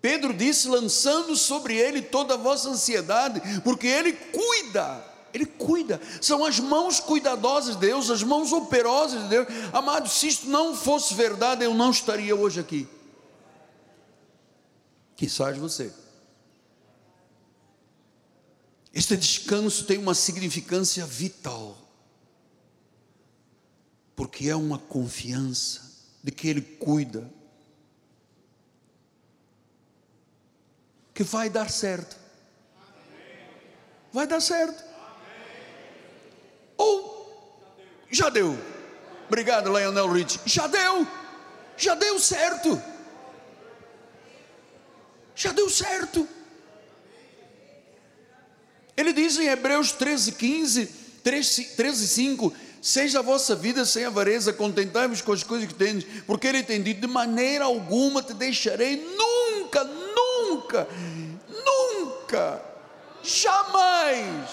Pedro disse, lançando sobre ele toda a vossa ansiedade, porque ele cuida, ele cuida, são as mãos cuidadosas de Deus, as mãos operosas de Deus. Amado, se isto não fosse verdade, eu não estaria hoje aqui. Que de você. Este descanso tem uma significância vital, porque é uma confiança de que Ele cuida, que vai dar certo. Vai dar certo. Ou já deu. Obrigado, Lionel Rich. Já deu. Já deu certo. Já deu certo. Ele diz em Hebreus 13, 15, 13, 5: Seja a vossa vida sem avareza, contentai-vos com as coisas que tendes, porque ele tem dito: de maneira alguma te deixarei, nunca, nunca, nunca, jamais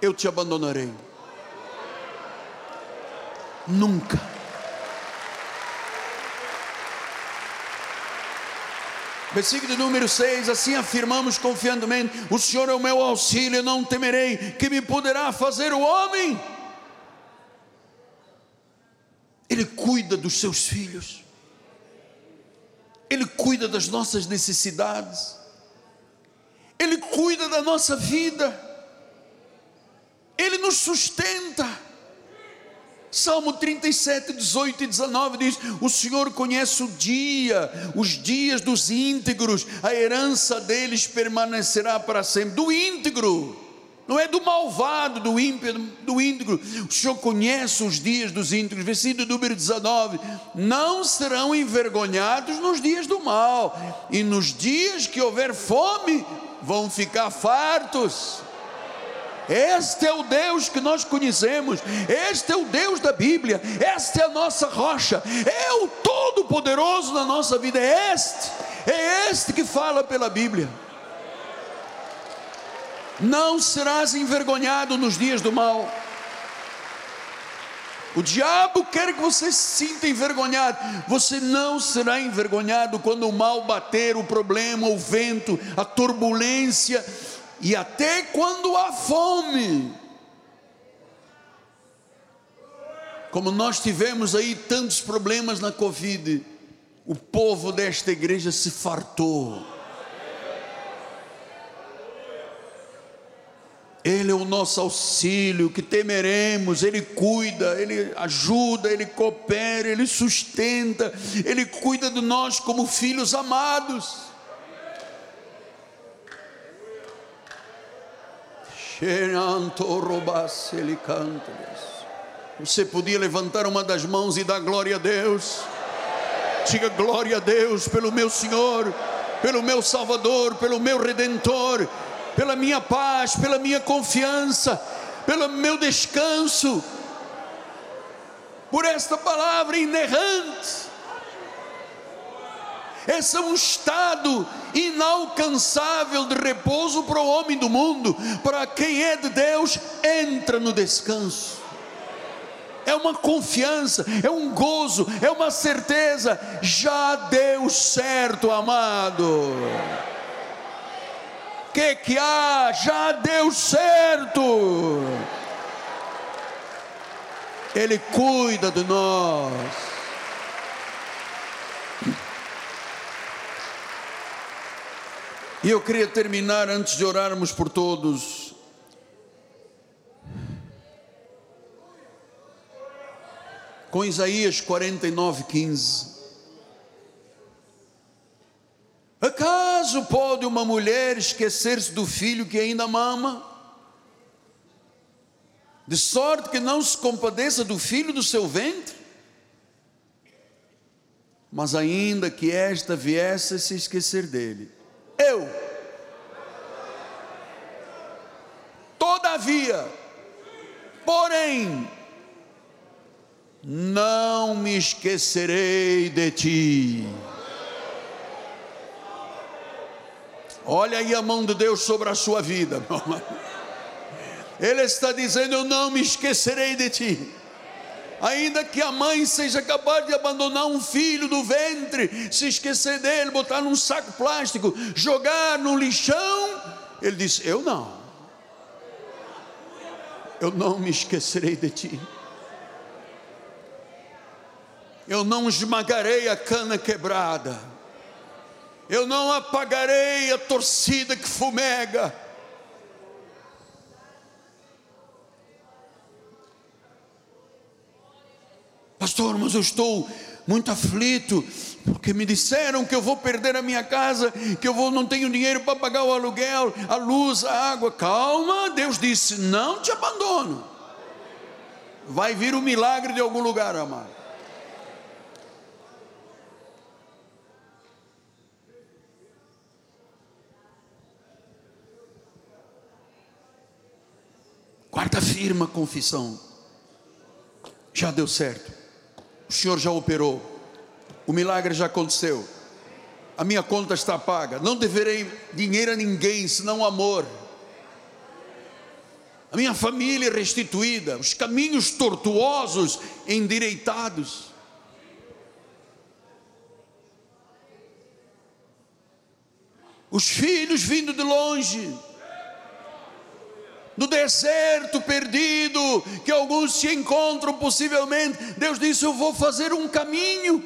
eu te abandonarei. Nunca. Versículo número 6: Assim afirmamos confiantemente: O Senhor é o meu auxílio, não temerei, que me poderá fazer o homem. Ele cuida dos seus filhos, Ele cuida das nossas necessidades, Ele cuida da nossa vida, Ele nos sustenta. Salmo 37, 18 e 19 diz: O Senhor conhece o dia, os dias dos íntegros, a herança deles permanecerá para sempre. Do íntegro, não é do malvado, do ímpio, do íntegro. O Senhor conhece os dias dos íntegros. Versículo número 19: Não serão envergonhados nos dias do mal, e nos dias que houver fome, vão ficar fartos. Este é o Deus que nós conhecemos, este é o Deus da Bíblia, esta é a nossa rocha, é o Todo-Poderoso na nossa vida, é este, é este que fala pela Bíblia. Não serás envergonhado nos dias do mal. O diabo quer que você se sinta envergonhado. Você não será envergonhado quando o mal bater, o problema, o vento, a turbulência e até quando há fome. Como nós tivemos aí tantos problemas na Covid, o povo desta igreja se fartou. Ele é o nosso auxílio, que temeremos, Ele cuida, Ele ajuda, Ele coopera, Ele sustenta, Ele cuida de nós como filhos amados. Você podia levantar uma das mãos e dar glória a Deus. Diga glória a Deus pelo meu Senhor, pelo meu Salvador, pelo meu Redentor, pela minha paz, pela minha confiança, pelo meu descanso, por esta palavra inerrante. Esse é um estado inalcançável de repouso para o homem do mundo. Para quem é de Deus, entra no descanso. É uma confiança, é um gozo, é uma certeza. Já deu certo, amado. Que, que há? Já deu certo. Ele cuida de nós. E eu queria terminar antes de orarmos por todos. Com Isaías 49, 15. Pode uma mulher esquecer-se do filho que ainda mama? De sorte que não se compadeça do filho do seu ventre? Mas ainda que esta viesse a se esquecer dele, eu. Todavia, porém, não me esquecerei de ti. Olha aí a mão de Deus sobre a sua vida, Ele está dizendo: Eu não me esquecerei de ti. Ainda que a mãe seja capaz de abandonar um filho do ventre, se esquecer dele, botar num saco plástico, jogar no lixão, ele diz: Eu não, eu não me esquecerei de ti. Eu não esmagarei a cana quebrada, eu não apagarei a torcida que fumega Pastor, mas eu estou muito aflito, porque me disseram que eu vou perder a minha casa, que eu vou não tenho dinheiro para pagar o aluguel, a luz, a água. Calma, Deus disse: "Não te abandono". Vai vir o um milagre de algum lugar, amado. Quarta firma confissão. Já deu certo. O Senhor já operou. O milagre já aconteceu. A minha conta está paga. Não deverei dinheiro a ninguém, senão amor. A minha família restituída. Os caminhos tortuosos endireitados. Os filhos vindo de longe no deserto perdido, que alguns se encontram possivelmente. Deus disse: Eu vou fazer um caminho.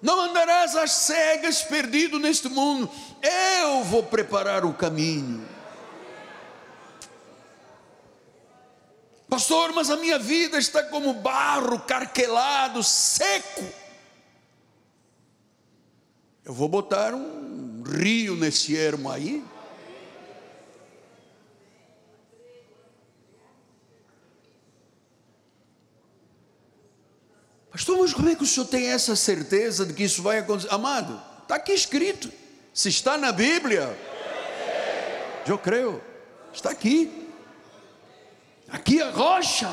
Não andarás às cegas perdido neste mundo, eu vou preparar o caminho. Pastor, mas a minha vida está como barro carquelado, seco. Eu vou botar um rio nesse ermo aí. Pastor, mas como é que o senhor tem essa certeza de que isso vai acontecer? Amado, está aqui escrito. Se está na Bíblia, eu creio. Está aqui. Aqui a rocha.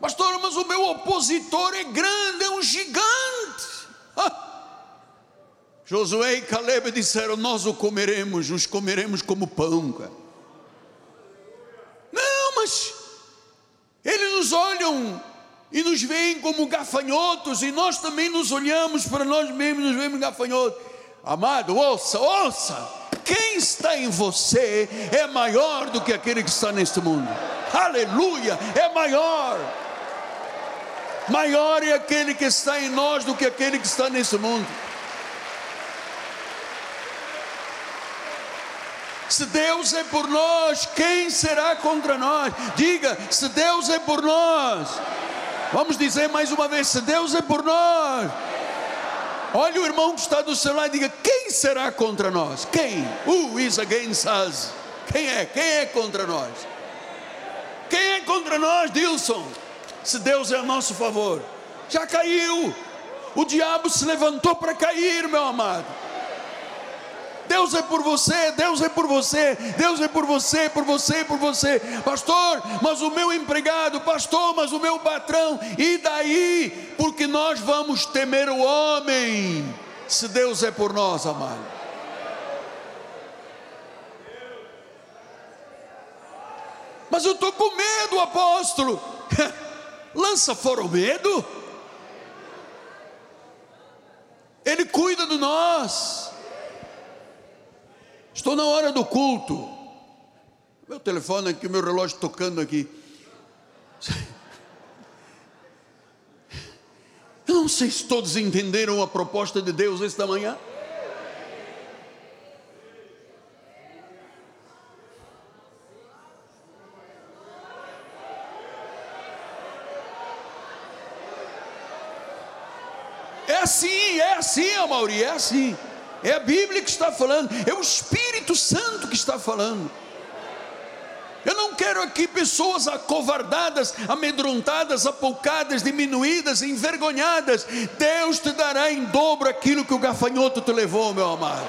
Pastor, mas o meu opositor é grande, é um gigante. <laughs> Josué e Caleb disseram: Nós o comeremos, os comeremos como pão. Cara. Não, mas eles nos olham e nos veem como gafanhotos, e nós também nos olhamos para nós mesmos, nos vemos gafanhotos. Amado, ouça, ouça. Quem está em você é maior do que aquele que está neste mundo. Aleluia, é maior. Maior é aquele que está em nós do que aquele que está nesse mundo. Se Deus é por nós, quem será contra nós? Diga, se Deus é por nós. Vamos dizer mais uma vez: se Deus é por nós. Olha o irmão que está do seu lado e diga: quem será contra nós? Quem? Who is against us? Quem é? Quem é contra nós? Quem é contra nós, Dilson? Se Deus é a nosso favor. Já caiu, o diabo se levantou para cair, meu amado. Deus é por você, Deus é por você, Deus é por você, por você, por você, pastor. Mas o meu empregado, pastor, mas o meu patrão, e daí? Porque nós vamos temer o homem, se Deus é por nós, amado. Mas eu estou com medo, apóstolo. <laughs> lança fora o medo. Ele cuida de nós. Estou na hora do culto. Meu telefone aqui, meu relógio tocando aqui. Eu não sei se todos entenderam a proposta de Deus esta manhã. Assim, é assim, Amauri, é assim. É a Bíblia que está falando, é o Espírito Santo que está falando. Eu não quero aqui pessoas acovardadas, amedrontadas, apoucadas, diminuídas, envergonhadas. Deus te dará em dobro aquilo que o gafanhoto te levou, meu amado.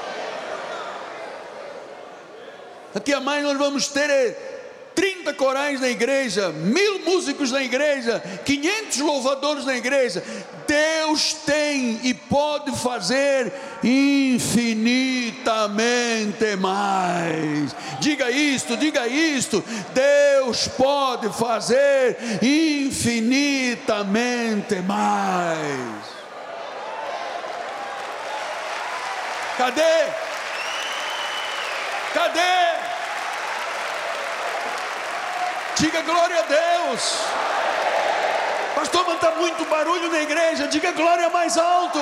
Aqui a mais nós vamos ter é 30 corais na igreja, mil músicos na igreja, 500 louvadores na igreja. Deus tem e pode fazer infinitamente mais. Diga isto, diga isto. Deus pode fazer infinitamente mais. Cadê? Cadê? Diga glória a Deus. Pastor, mas está muito barulho na igreja. Diga glória mais alto.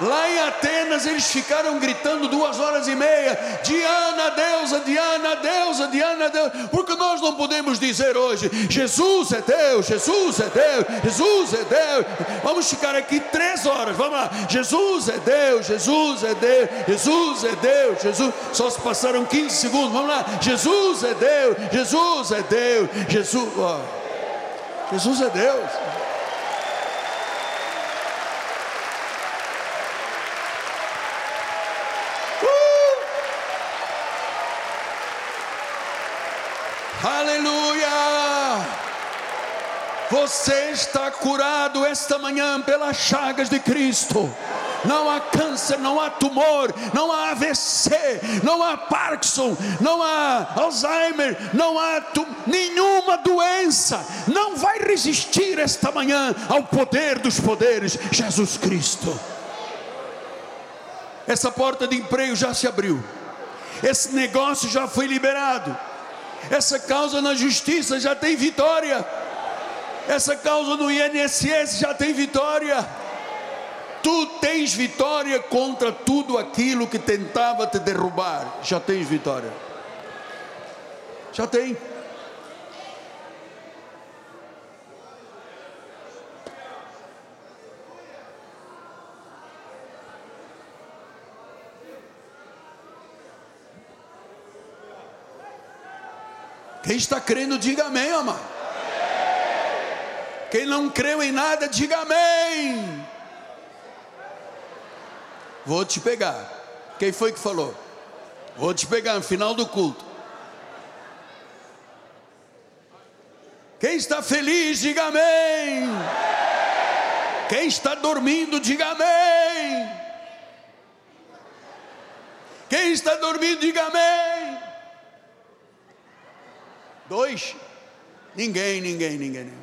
Lá em Atenas eles ficaram gritando duas horas e meia: Diana, deusa, Diana, deusa, Diana, Deus. Porque nós não podemos dizer hoje: Jesus é Deus, Jesus é Deus, Jesus é Deus. Vamos ficar aqui três horas, vamos lá. Jesus é Deus, Jesus é Deus, Jesus é Deus, Jesus. Só se passaram 15 segundos, vamos lá. Jesus é Deus, Jesus é Deus, Jesus. Oh. Jesus é Deus. Aleluia! Você está curado esta manhã pelas chagas de Cristo. Não há câncer, não há tumor, não há AVC, não há Parkinson, não há Alzheimer, não há nenhuma doença. Não vai resistir esta manhã ao poder dos poderes, Jesus Cristo. Essa porta de emprego já se abriu. Esse negócio já foi liberado essa causa na justiça já tem vitória. Essa causa no INSS já tem vitória. Tu tens vitória contra tudo aquilo que tentava te derrubar. Já tens vitória. Já tem. Quem está crendo, diga amém, amado. Quem não creu em nada, diga amém. Vou te pegar. Quem foi que falou? Vou te pegar no final do culto. Quem está feliz, diga amém. Quem está dormindo, diga amém. Quem está dormindo, diga amém. Dois? Ninguém, ninguém, ninguém. ninguém.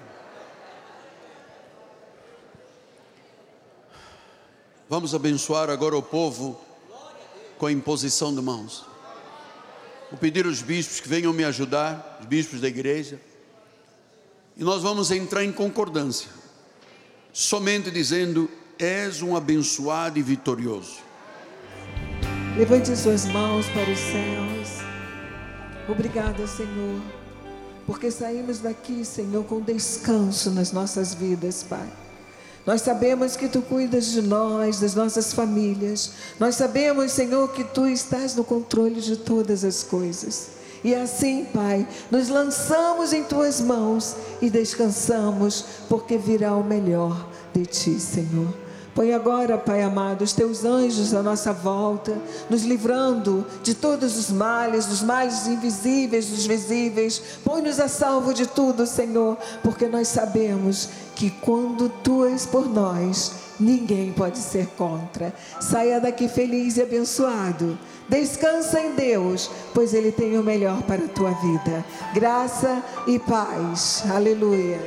Vamos abençoar agora o povo com a imposição de mãos. Vou pedir aos bispos que venham me ajudar, os bispos da igreja. E nós vamos entrar em concordância, somente dizendo: És um abençoado e vitorioso. Levante suas mãos para os céus. Obrigada, Senhor porque saímos daqui, Senhor, com descanso nas nossas vidas, Pai. Nós sabemos que tu cuidas de nós, das nossas famílias. Nós sabemos, Senhor, que tu estás no controle de todas as coisas. E assim, Pai, nos lançamos em tuas mãos e descansamos, porque virá o melhor de ti, Senhor. Põe agora, Pai amado, os teus anjos à nossa volta, nos livrando de todos os males, dos males invisíveis, dos visíveis. Põe-nos a salvo de tudo, Senhor, porque nós sabemos que quando tu és por nós, ninguém pode ser contra. Saia daqui feliz e abençoado. Descansa em Deus, pois Ele tem o melhor para a tua vida. Graça e paz. Aleluia.